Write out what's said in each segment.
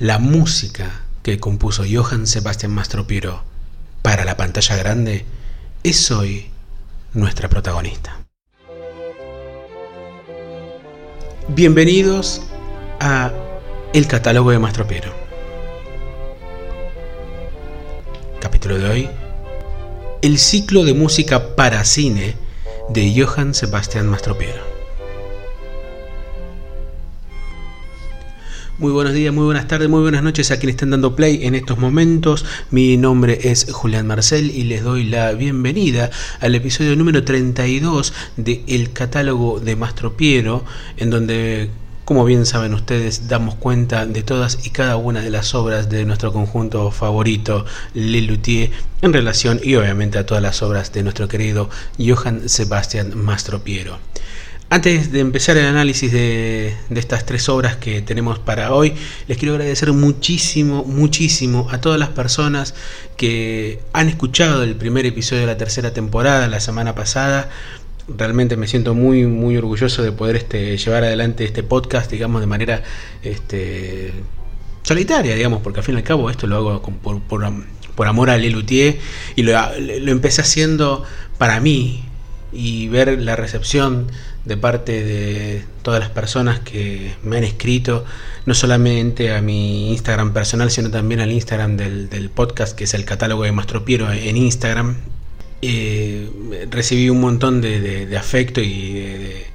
La música que compuso Johann Sebastian Mastropiero para la pantalla grande es hoy nuestra protagonista. Bienvenidos a El catálogo de Mastropiero. Capítulo de hoy. El ciclo de música para cine de Johann Sebastian Mastropiero. Muy buenos días, muy buenas tardes, muy buenas noches a quienes están dando play en estos momentos. Mi nombre es Julián Marcel y les doy la bienvenida al episodio número 32 de El catálogo de Mastro Piero, en donde, como bien saben ustedes, damos cuenta de todas y cada una de las obras de nuestro conjunto favorito, Le Luthier, en relación y obviamente a todas las obras de nuestro querido Johann Sebastian Mastropiero. Antes de empezar el análisis de, estas tres obras que tenemos para hoy, les quiero agradecer muchísimo, muchísimo a todas las personas que han escuchado el primer episodio de la tercera temporada la semana pasada. Realmente me siento muy, muy orgulloso de poder este, llevar adelante este podcast, digamos, de manera este, solitaria, digamos, porque al fin y al cabo esto lo hago por, por, amor a Lelutier y lo, lo empecé haciendo para mí y ver la recepción de parte de todas las personas que me han escrito, no solamente a mi Instagram personal, sino también al Instagram del, podcast, que es el catálogo de Mastropiero en Instagram. Eh, recibí un montón de, afecto y de,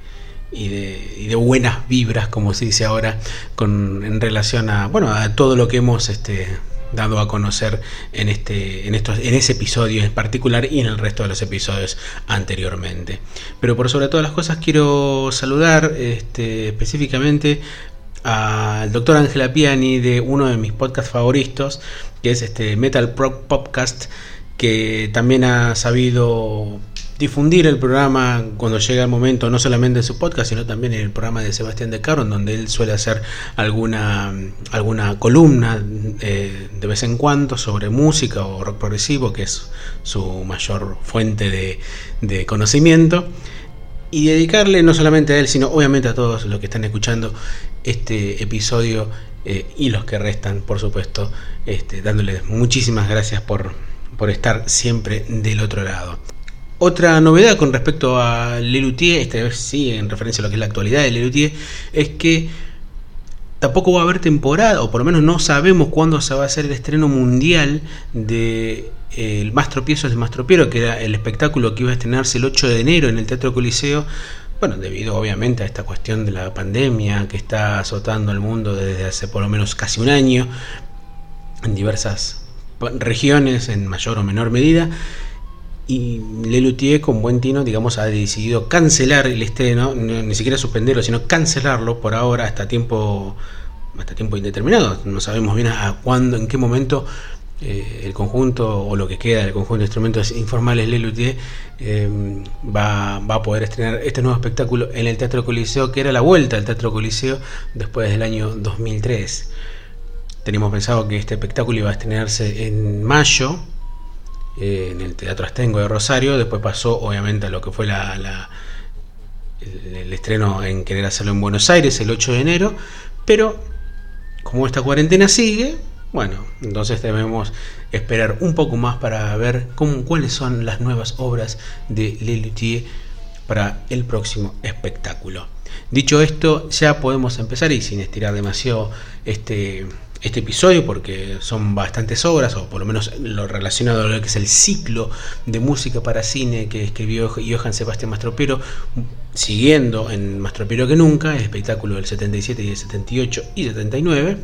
y de, buenas vibras, como se dice ahora, con, en relación a, bueno, a todo lo que hemos este, dado a conocer en, este, en, estos, en ese episodio en particular y en el resto de los episodios anteriormente. Pero por sobre todas las cosas quiero saludar este, específicamente al doctor Ángela Piani de uno de mis podcasts favoritos, que es este Metal Pro Podcast, que también ha sabido difundir el programa cuando llega el momento, no solamente en su podcast, sino también en el programa de Sebastián de Caro, donde él suele hacer alguna, alguna columna eh, de vez en cuando sobre música o rock progresivo, que es su mayor fuente de, conocimiento. Y dedicarle no solamente a él, sino obviamente a todos los que están escuchando este episodio eh, y los que restan, por supuesto, este, dándoles muchísimas gracias por, por estar siempre del otro lado. Otra novedad con respecto a Lelutier, esta vez sí en referencia a lo que es la actualidad de Lelutier, es que tampoco va a haber temporada, o por lo menos no sabemos cuándo se va a hacer el estreno mundial de eh, El Mastro Piezo es el Mastro Piero, que era el espectáculo que iba a estrenarse el 8 de enero en el Teatro Coliseo, bueno, debido obviamente a esta cuestión de la pandemia que está azotando al mundo desde hace por lo menos casi un año, en diversas regiones, en mayor o menor medida, y Lelutier con buen tino, digamos, ha decidido cancelar el estreno, ni siquiera suspenderlo, sino cancelarlo por ahora hasta tiempo hasta tiempo indeterminado. No sabemos bien a cuándo, en qué momento eh, el conjunto o lo que queda del conjunto de instrumentos informales Lelutier eh, va, va, a poder estrenar este nuevo espectáculo en el Teatro Coliseo, que era la vuelta al Teatro Coliseo después del año 2003. Teníamos pensado que este espectáculo iba a estrenarse en mayo, en el Teatro Astengo de Rosario, después pasó obviamente a lo que fue el, estreno en querer hacerlo en Buenos Aires el 8 de enero, pero como esta cuarentena sigue, bueno, entonces debemos esperar un poco más para ver cómo, cuáles son las nuevas obras de Lelutier para el próximo espectáculo. Dicho esto, ya podemos empezar y sin estirar demasiado este este episodio porque son bastantes obras, o por lo menos lo relacionado a lo que es el ciclo de música para cine que escribió Johann Sebastián Mastropiero, siguiendo en Mastropiero que nunca, el espectáculo del 77 y del 78 y 79.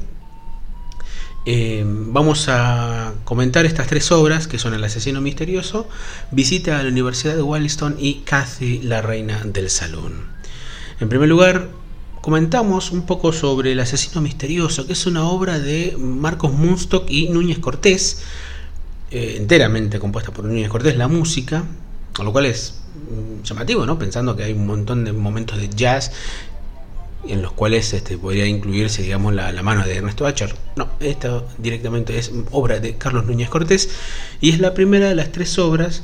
Eh, vamos a comentar estas tres obras que son El asesino misterioso, Visita a la Universidad de Walliston y Cathy, la reina del salón. En primer lugar, comentamos un poco sobre El asesino misterioso, que es una obra de Marcos Munstock y Núñez Cortés, eh, enteramente compuesta por Núñez Cortés, la música, lo cual es mm, llamativo, ¿no? Pensando que hay un montón de momentos de jazz en los cuales este, podría incluirse, digamos, la, la mano de Ernesto Acher. No, esta directamente es obra de Carlos Núñez Cortés y es la primera de las tres obras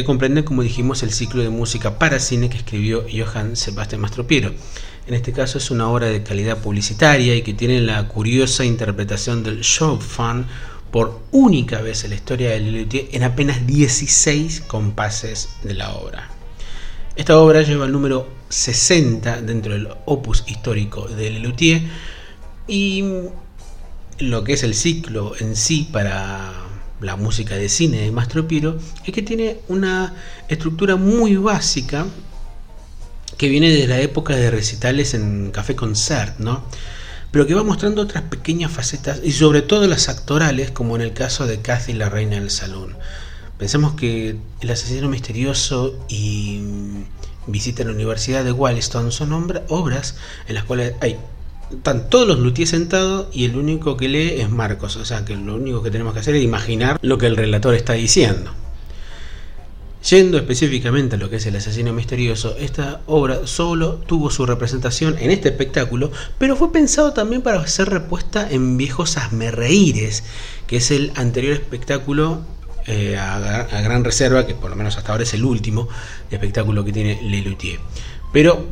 que comprenden, como dijimos, el ciclo de música para cine que escribió Johann Sebastian Mastropiero. En este caso es una obra de calidad publicitaria y que tiene la curiosa interpretación del show fan por única vez en la historia de Lelutier en apenas 16 compases de la obra. Esta obra lleva el número 60 dentro del opus histórico de Lelutier y lo que es el ciclo en sí para la música de cine de Mastro Piero es que tiene una estructura muy básica que viene de la época de recitales en Café Concert, ¿no? pero que va mostrando otras pequeñas facetas y sobre todo las actorales, como en el caso de Kathy, la reina del salón. Pensemos que El asesino misterioso y Visita a la Universidad de Wildston son obras en las cuales hay están todos los luthiers sentados y el único que lee es Marcos. O sea que lo único que tenemos que hacer es imaginar lo que el relator está diciendo. Yendo específicamente a lo que es el asesino misterioso, esta obra solo tuvo su representación en este espectáculo, pero fue pensado también para ser repuesta en Viejos Asmerreíres, que es el anterior espectáculo eh, a, gran reserva, que por lo menos hasta ahora es el último espectáculo que tiene Lelutier. Pero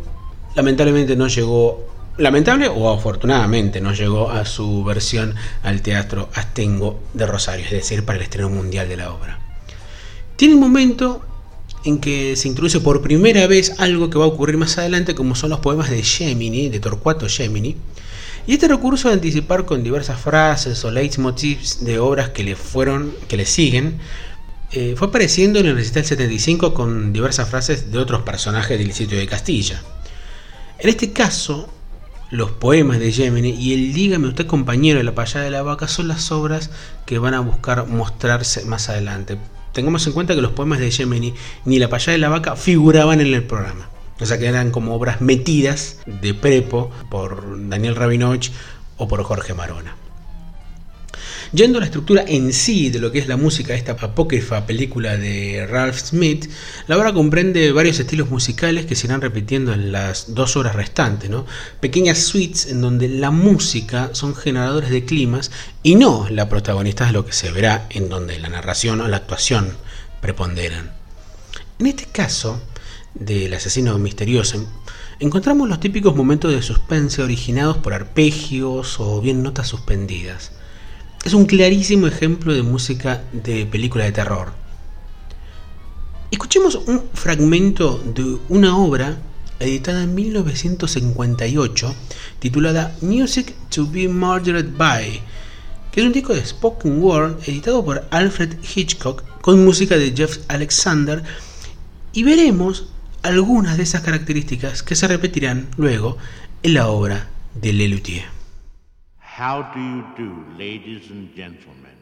lamentablemente no llegó, lamentable o afortunadamente no llegó a su versión al Teatro Astengo de Rosario, es decir, para el estreno mundial de la obra. Tiene un momento en que se introduce por primera vez algo que va a ocurrir más adelante, como son los poemas de Gemini, de Torcuato Gemini. Y este recurso de anticipar con diversas frases o leitmotivs de obras que le fueron, que le siguen, eh, fue apareciendo en el recital 75 con diversas frases de otros personajes del sitio de Castilla. En este caso, los poemas de Gemini y el Dígame usted compañero de la payada de la vaca son las obras que van a buscar mostrarse más adelante tengamos en cuenta que los poemas de Gemini ni La payada de la vaca figuraban en el programa. O sea que eran como obras metidas de prepo por Daniel Rabinovich o por Jorge Marona. Yendo a la estructura en sí de lo que es la música de esta apócrifa película de Ralph Smith, la obra comprende varios estilos musicales que se irán repitiendo en las dos horas restantes, ¿no? Pequeñas suites en donde la música son generadores de climas y no la protagonista de lo que se verá en donde la narración o la actuación preponderan. En este caso, del asesino misterioso, encontramos los típicos momentos de suspense originados por arpegios o bien notas suspendidas es un clarísimo ejemplo de música de película de terror. Escuchemos un fragmento de una obra editada en 1958 titulada Music to be Murdered By, que es un disco de spoken word editado por Alfred Hitchcock con música de Jeff Alexander y veremos algunas de esas características que se repetirán luego en la obra de Lelutier. How do you do, ladies and gentlemen?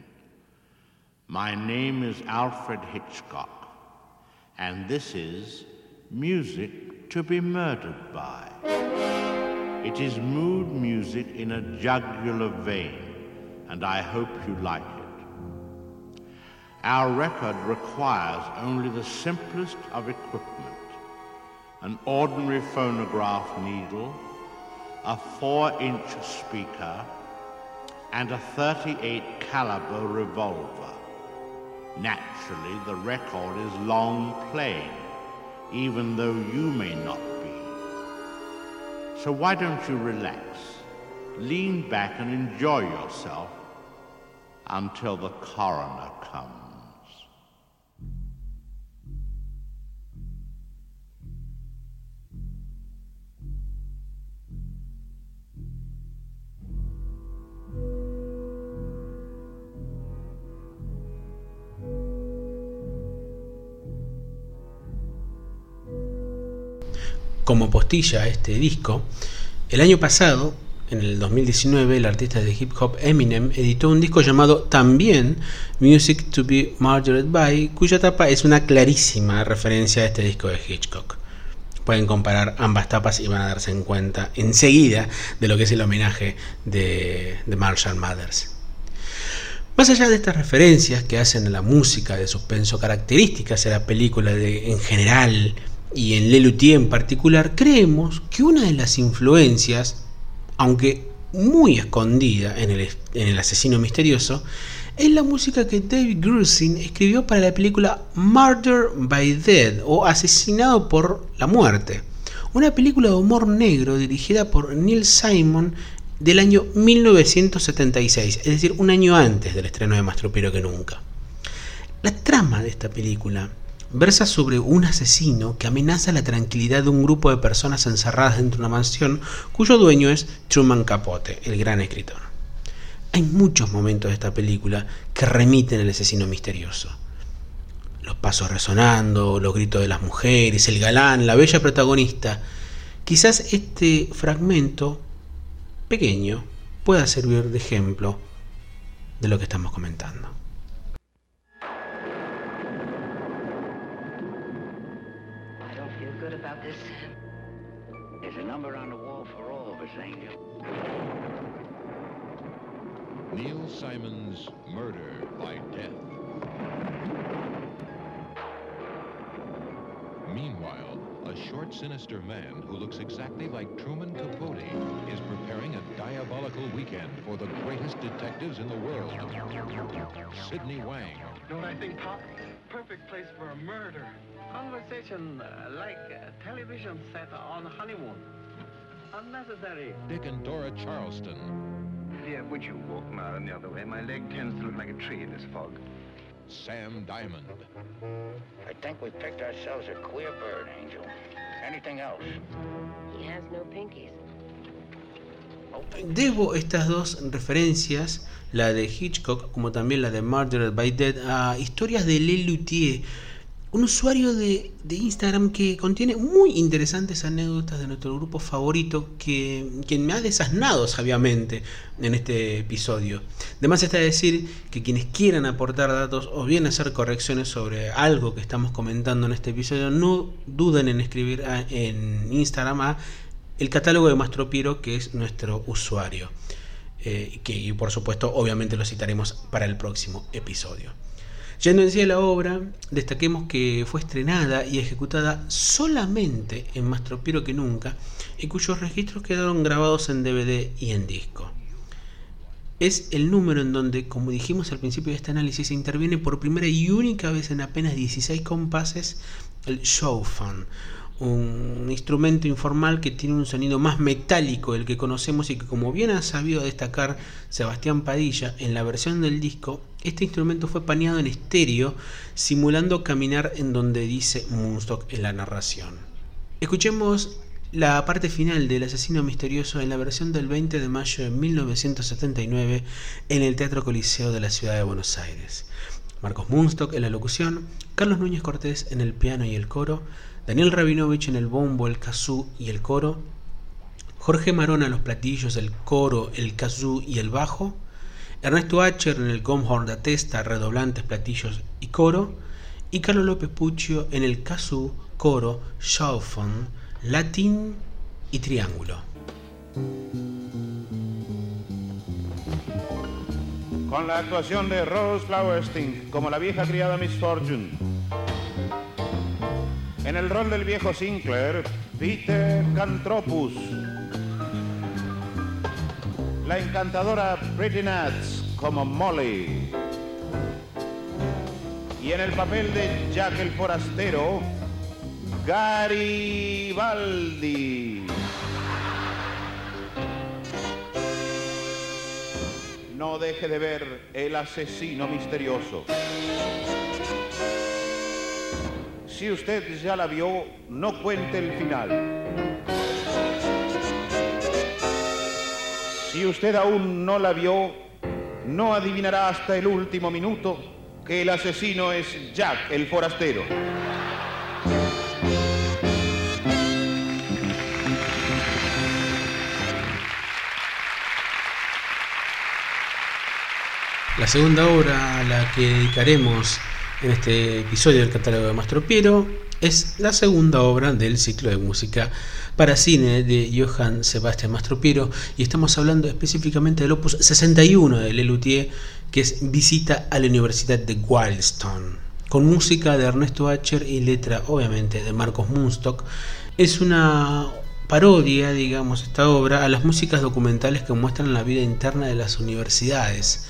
My name is Alfred Hitchcock, and this is Music to be Murdered by. It is mood music in a jugular vein, and I hope you like it. Our record requires only the simplest of equipment an ordinary phonograph needle, a four inch speaker, and a 38 caliber revolver. Naturally, the record is long playing, even though you may not be. So why don't you relax, lean back and enjoy yourself until the coroner comes. Como postilla a este disco, el año pasado, en el 2019, el artista de hip hop Eminem editó un disco llamado también Music to be Murdered By, cuya tapa es una clarísima referencia a este disco de Hitchcock. Pueden comparar ambas tapas y van a darse en cuenta enseguida de lo que es el homenaje de, de Marshall Mathers. Más allá de estas referencias que hacen a la música de suspenso características a la película en general y en Lelutier en particular, creemos que una de las influencias, aunque muy escondida en el, asesino misterioso, es la música que David Grusin escribió para la película Murder by Dead o Asesinado por la Muerte, una película de humor negro dirigida por Neil Simon del año 1976, es decir, un año antes del estreno de Más Tropero que Nunca. La trama de esta película versa sobre un asesino que amenaza la tranquilidad de un grupo de personas encerradas dentro de una mansión cuyo dueño es Truman Capote, el gran escritor. Hay muchos momentos de esta película que remiten al asesino misterioso. Los pasos resonando, los gritos de las mujeres, el galán, la bella protagonista. Quizás este fragmento pequeño pueda servir de ejemplo de lo que estamos comentando. Neil Simon's Murder by Death. Meanwhile, a short, sinister man who looks exactly like Truman Capote is preparing a diabolical weekend for the greatest detectives in the world. Sidney Wang. Don't I think, Pop? Perfect place for a murder. Conversation uh, like a television set on honeymoon. Unnecessary. Dick and Dora Charleston. Dear, would you walk Myron the other way? My leg tends to look like a tree in this fog. Sam Diamond. I think we picked ourselves a queer bird, Angel. Anything else? He has no pinkies. Debo estas dos referencias, la de Hitchcock como también la de Murdered by Dead, a historias de Lelutier, un usuario de, Instagram que contiene muy interesantes anécdotas de nuestro grupo favorito que, me ha desasnado sabiamente en este episodio. Además está decir que quienes quieran aportar datos o bien hacer correcciones sobre algo que estamos comentando en este episodio, no duden en escribir en Instagram a el catálogo de Mastropiero que es nuestro usuario. Eh, que y por supuesto obviamente lo citaremos para el próximo episodio. Yendo en sí a la obra, destaquemos que fue estrenada y ejecutada solamente en Más Tropiero que nunca y cuyos registros quedaron grabados en DVD y en disco. Es el número en donde, como dijimos al principio de este análisis, interviene por primera y única vez en apenas 16 compases el showfan, un instrumento informal que tiene un sonido más metálico del que conocemos y que como bien ha sabido destacar Sebastián Padilla en la versión del disco, este instrumento fue paneado en estéreo simulando caminar en donde dice Moonstock en la narración. Escuchemos la parte final del asesino misterioso en la versión del 20 de mayo de 1979 en el Teatro Coliseo de la ciudad de Buenos Aires. Marcos Moonstock en la locución, Carlos Núñez Cortés en el piano y el coro, Daniel Rabinovich en el bombo, el kazoo y el coro, Jorge Marona en los platillos, el coro, el kazoo y el bajo, Ernesto Acher en el gomhorn de testa, redoblantes, platillos y coro, y Carlos López Puccio en el kazoo, coro, shawfon, latín y triángulo. Con la actuación de Rose Flowerstein como la vieja criada Miss Fortune. En el rol del viejo Sinclair, Peter Cantropus. La encantadora Pretty Nuts como Molly. Y en el papel de Jack el Forastero, Garibaldi. No deje de ver El asesino misterioso. Si usted ya la vio, no cuente el final. Si usted aún no la vio, no adivinará hasta el último minuto que el asesino es Jack el forastero. La segunda obra a la que dedicaremos en este episodio del catálogo de Mastro Piero es la segunda obra del ciclo de música para cine de Johann Sebastian Mastropiero y estamos hablando específicamente del opus 61 de Lelutier que es Visita a la Universidad de Wildstone con música de Ernesto Acher y letra obviamente de Marcos Munstock es una parodia, digamos, esta obra a las músicas documentales que muestran la vida interna de las universidades.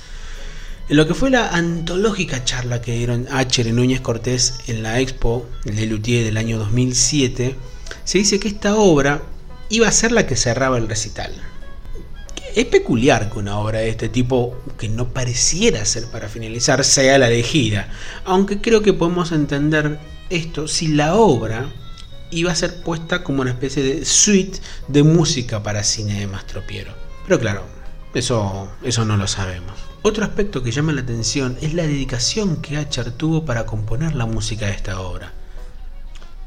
En lo que fue la antológica charla que dieron Acher y Núñez Cortés en la Expo de Luthier del año 2007, se dice que esta obra iba a ser la que cerraba el recital. Es peculiar que una obra de este tipo, que no pareciera ser para finalizar, sea la elegida, aunque creo que podemos entender esto si la obra iba a ser puesta como una especie de suite de música para cine de Mastropiero. Pero claro, eso, eso no lo sabemos. Otro aspecto que llama la atención es la dedicación que Acher tuvo para componer la música de esta obra.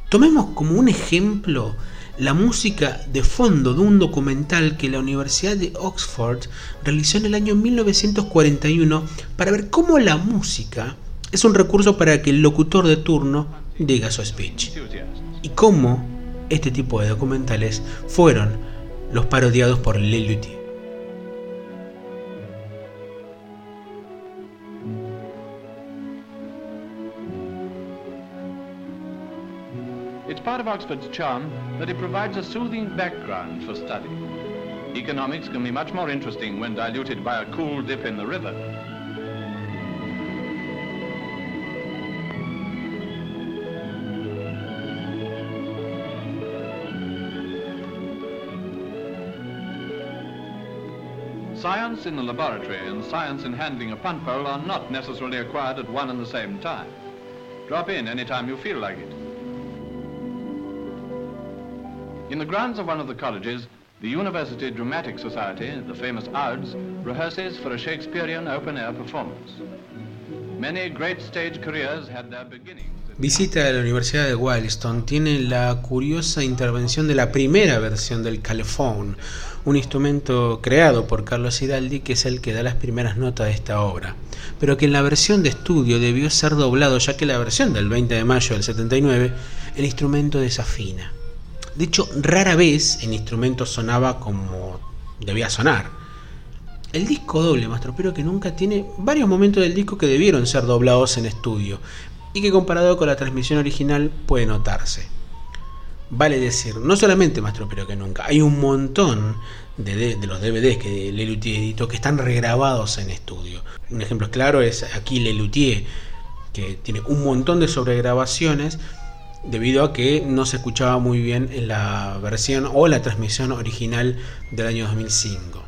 Tomemos como un ejemplo la música de fondo de un documental que la Universidad de Oxford realizó en el año 1941 para ver cómo la música es un recurso para que el locutor de turno diga su speech. Y cómo este tipo de documentales fueron los parodiados por Lelutier. Part of Oxford's charm that it provides a soothing background for study. Economics can be much more interesting when diluted by a cool dip in the river. Science in the laboratory and science in handling a punt pole are not necessarily acquired at one and the same time. Drop in anytime you feel like it. In the grounds of one of the colleges, the University Dramatic Society, the famous AUDS, rehearses for a Shakespearean open-air performance. Many great stage careers had their beginnings. Visita a la Universidad de Wildston tiene la curiosa intervención de la primera versión del calephone, un instrumento creado por Carlos Hidaldi que es el que da las primeras notas de esta obra, pero que en la versión de estudio debió ser doblado ya que la versión del 20 de mayo del 79 el instrumento desafina. De hecho, rara vez el instrumento sonaba como debía sonar. El disco doble, pero que nunca tiene varios momentos del disco que debieron ser doblados en estudio y que comparado con la transmisión original puede notarse. Vale decir, no solamente pero que nunca, hay un montón de, los DVDs que Lelutier editó que están regrabados en estudio. Un ejemplo claro es aquí Lelutier, que tiene un montón de sobregrabaciones debido a que no se escuchaba muy bien en la versión o la transmisión original del año 2005.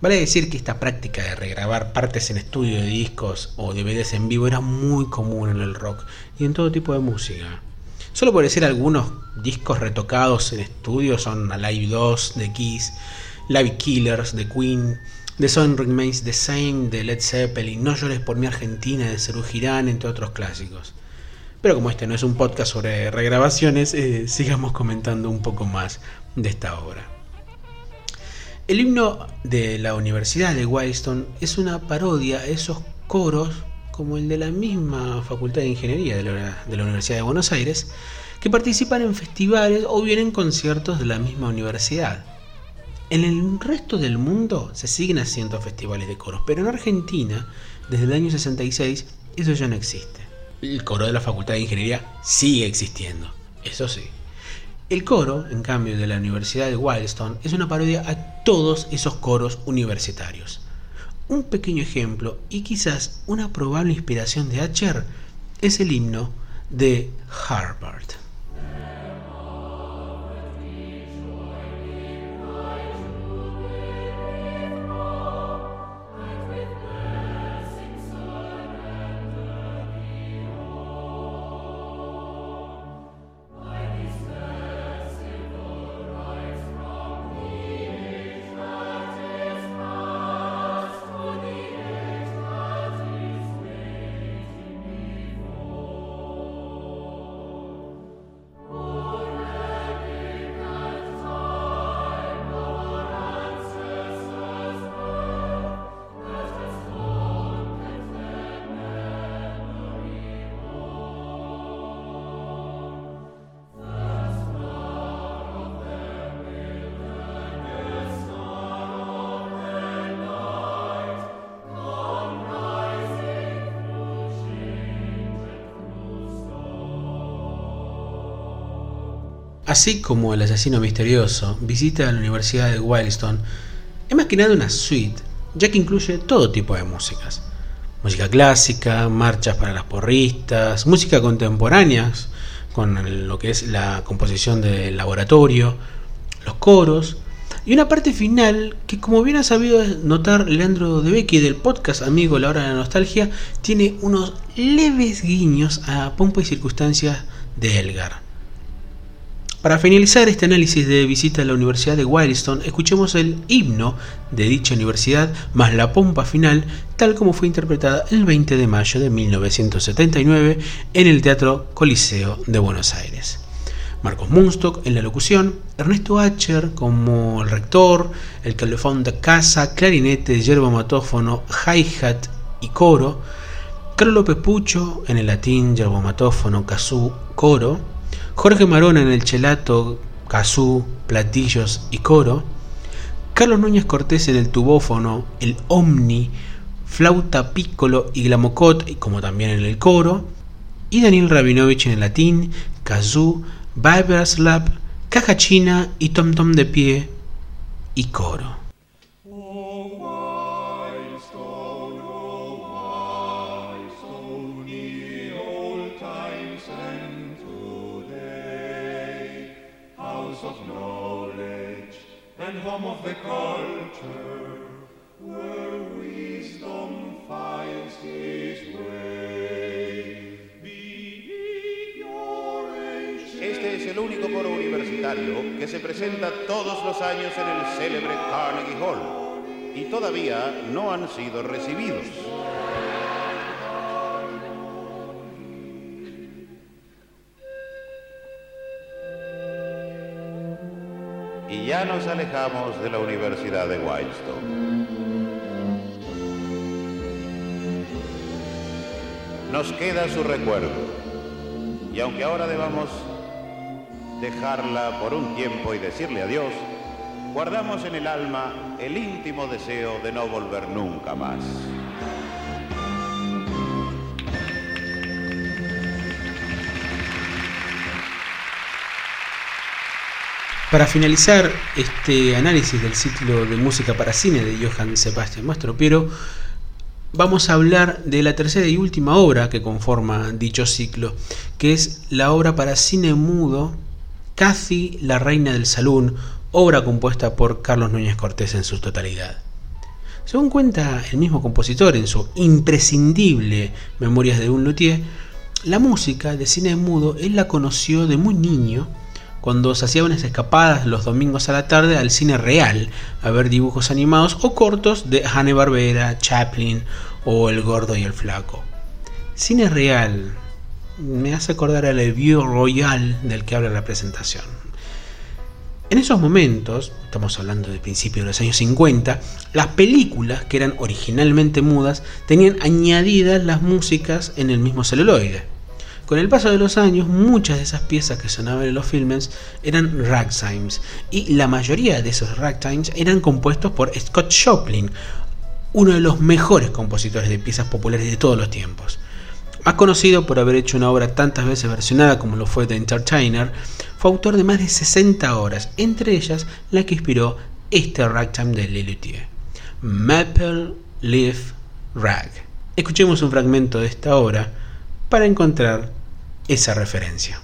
Vale decir que esta práctica de regrabar partes en estudio de discos o DVDs en vivo era muy común en el rock y en todo tipo de música. Solo por decir algunos discos retocados en estudio son Alive 2 de Kiss, Live Killers de Queen, The Song Remains the Same de Led Zeppelin, No llores por mi Argentina de Cerú Girán, entre otros clásicos. Pero como este no es un podcast sobre regrabaciones, eh, sigamos comentando un poco más de esta obra. El himno de la Universidad de Wildston es una parodia a esos coros como el de la misma Facultad de Ingeniería de la, Universidad de Buenos Aires, que participan en festivales o bien en conciertos de la misma universidad. En el resto del mundo se siguen haciendo festivales de coros, pero en Argentina, desde el año 66, eso ya no existe el coro de la Facultad de Ingeniería sigue existiendo, eso sí. El coro, en cambio, de la Universidad de Wildston es una parodia a todos esos coros universitarios. Un pequeño ejemplo y quizás una probable inspiración de Acher es el himno de Harvard. Así como El asesino misterioso, visita la Universidad de Wildston, es más que nada una suite, ya que incluye todo tipo de músicas. Música clásica, marchas para las porristas, música contemporánea, con lo que es la composición del laboratorio, los coros, y una parte final que como bien ha sabido notar Leandro De Becky del podcast Amigo La Hora de la Nostalgia, tiene unos leves guiños a pompa y circunstancias de Elgar. Para finalizar este análisis de visita a la Universidad de Wildston, escuchemos el himno de dicha universidad más la pompa final, tal como fue interpretada el 20 de mayo de 1979 en el Teatro Coliseo de Buenos Aires. Marcos Munstock en la locución, Ernesto Acher como el rector, el calefón de casa, clarinete, yerba matófono, hi-hat y coro, Carlos López Pucho en el latín, yerba matófono, kazoo, coro, Jorge Marona en el chelato, kazoo, platillos y coro, Carlos Núñez Cortés en el tubófono, el omni, flauta piccolo y glamocot, como también en el coro, y Daniel Rabinovich en el latín, kazoo, Viper's Lab, caja china y tom tom de pie y coro. Que se presenta todos los años en el célebre Carnegie Hall y todavía no han sido recibidos. Y ya nos alejamos de la Universidad de Wildstone. Nos queda su recuerdo. Y aunque ahora debamos dejarla por un tiempo y decirle adiós, guardamos en el alma el íntimo deseo de no volver nunca más. Para finalizar este análisis del ciclo de música para cine de Johann Sebastian Mastropiero, vamos a hablar de la tercera y última obra que conforma dicho ciclo, que es la obra para cine mudo Casi la reina del salón, obra compuesta por Carlos Núñez Cortés en su totalidad. Según cuenta el mismo compositor en su imprescindible Memorias de un luthier, la música de cine mudo él la conoció de muy niño cuando se hacía unas escapadas los domingos a la tarde al cine real a ver dibujos animados o cortos de Hanne Barbera, Chaplin o El Gordo y el Flaco. Cine real, me hace acordar al View Royal del que habla la presentación. En esos momentos, estamos hablando de principios de los años 50, las películas que eran originalmente mudas tenían añadidas las músicas en el mismo celuloide. Con el paso de los años, muchas de esas piezas que sonaban en los filmes eran ragtimes, y la mayoría de esos ragtimes eran compuestos por Scott Joplin, uno de los mejores compositores de piezas populares de todos los tiempos. Más conocido por haber hecho una obra tantas veces versionada como lo fue The Entertainer, fue autor de más de 60 obras, entre ellas la que inspiró este ragtime de Lelutier, Maple Leaf Rag. Escuchemos un fragmento de esta obra para encontrar esa referencia.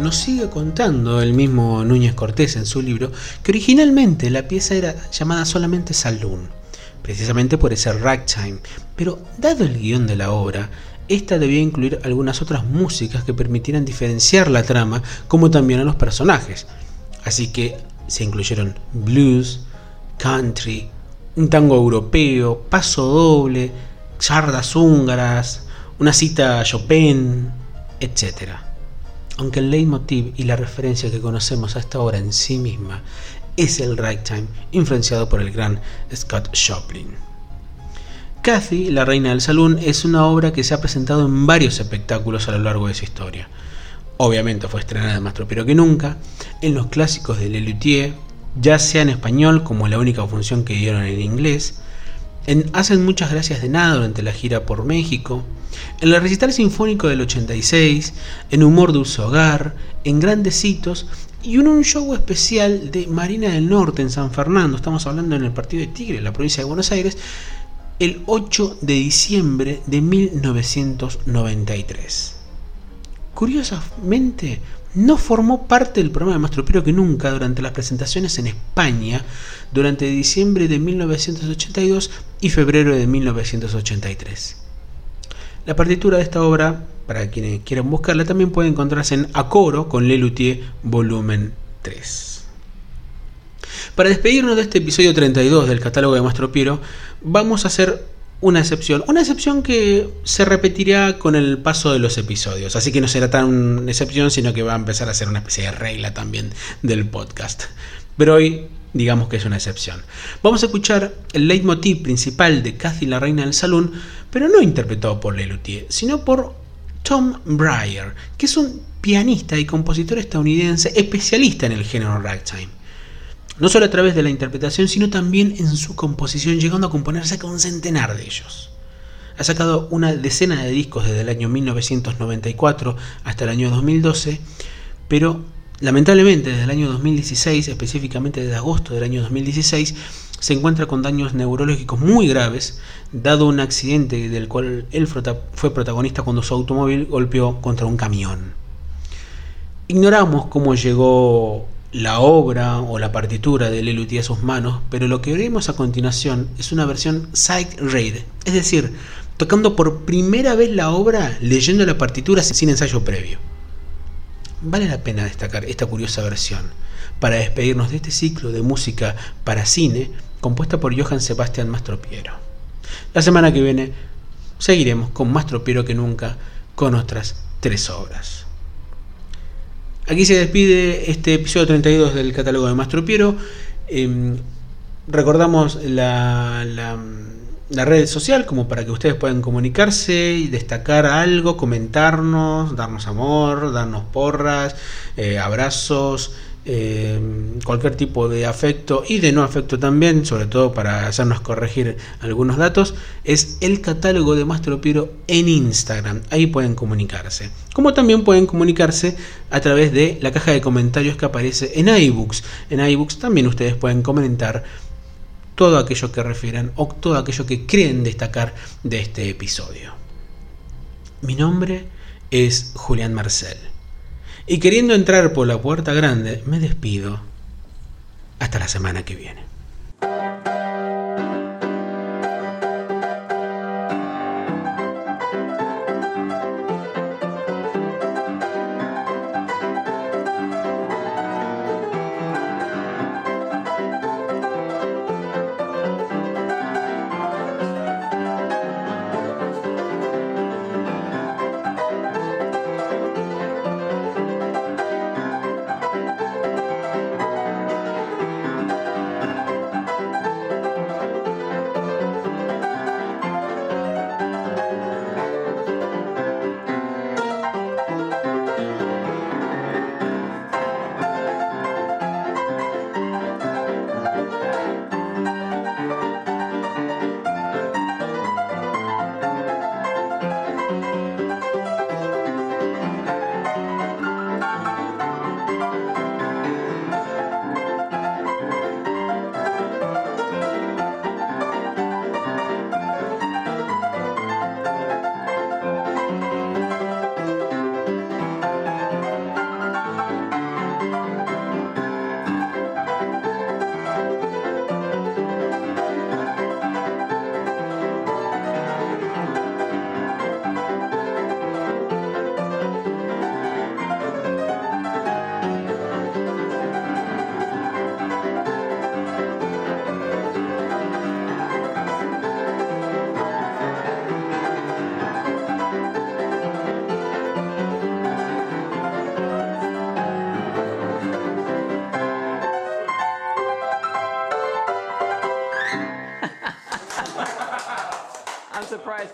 Nos sigue contando el mismo Núñez Cortés en su libro que originalmente la pieza era llamada solamente Saloon, precisamente por ese ragtime, pero dado el guion de la obra, esta debía incluir algunas otras músicas que permitieran diferenciar la trama como también a los personajes. Así que se incluyeron blues, country, un tango europeo, paso doble, chardas húngaras, una cita a Chopin, etc. Aunque el leitmotiv y la referencia que conocemos a esta obra en sí misma es el ragtime influenciado por el gran Scott Joplin. Kathy, la reina del salón, es una obra que se ha presentado en varios espectáculos a lo largo de su historia. Obviamente fue estrenada más tropero que nunca, en los clásicos de Lelutier, ya sea en español como la única función que dieron en inglés, en Hacen muchas gracias de nada durante la gira por México, en el recital sinfónico del 86, en Humor Uso Hogar, en Grandes Hitos y en un show especial de Marina del Norte en San Fernando, estamos hablando en el partido de Tigre, en la provincia de Buenos Aires, el 8 de diciembre de 1993. Curiosamente, no formó parte del programa de Mastro Piro que nunca durante las presentaciones en España durante diciembre de 1982 y febrero de 1983. La partitura de esta obra, para quienes quieran buscarla, también puede encontrarse en Acoro con Lelutier volumen 3. Para despedirnos de este episodio 32 del catálogo de Mastro Piero, vamos a hacer una excepción. Una excepción que se repetirá con el paso de los episodios. Así que no será tan una excepción, sino que va a empezar a ser una especie de regla también del podcast. Pero hoy digamos que es una excepción. Vamos a escuchar el leitmotiv principal de Cathy la Reina del Salón, pero no interpretado por Lelutier, sino por Tom Breyer, que es un pianista y compositor estadounidense especialista en el género ragtime no solo a través de la interpretación, sino también en su composición, llegando a componerse con un centenar de ellos. Ha sacado una decena de discos desde el año 1994 hasta el año 2012, pero lamentablemente desde el año 2016, específicamente desde agosto del año 2016, se encuentra con daños neurológicos muy graves, dado un accidente del cual él fue protagonista cuando su automóvil golpeó contra un camión. Ignoramos cómo llegó la obra o la partitura de Lelutier a sus manos, pero lo que veremos a continuación es una versión side read, es decir, tocando por primera vez la obra leyendo la partitura sin ensayo previo. Vale la pena destacar esta curiosa versión para despedirnos de este ciclo de música para cine compuesta por Johann Sebastian Mastropiero. La semana que viene seguiremos con más tropiero que nunca con otras tres obras. Aquí se despide este episodio 32 del catálogo de Mastro Piero. Em, recordamos la, la, red social como para que ustedes puedan comunicarse y destacar algo, comentarnos, darnos amor, darnos porras, eh, abrazos. Eh, cualquier tipo de afecto y de no afecto también, sobre todo para hacernos corregir algunos datos, es el catálogo de Mastro Piero en Instagram. Ahí pueden comunicarse. Como también pueden comunicarse a través de la caja de comentarios que aparece en iBooks. En iBooks también ustedes pueden comentar todo aquello que refieran o todo aquello que creen destacar de este episodio. Mi nombre es Julián Marcel. Y queriendo entrar por la puerta grande, me despido. Hasta la semana que viene.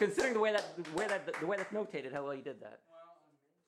Considering the way that the way that the way that's notated how well you.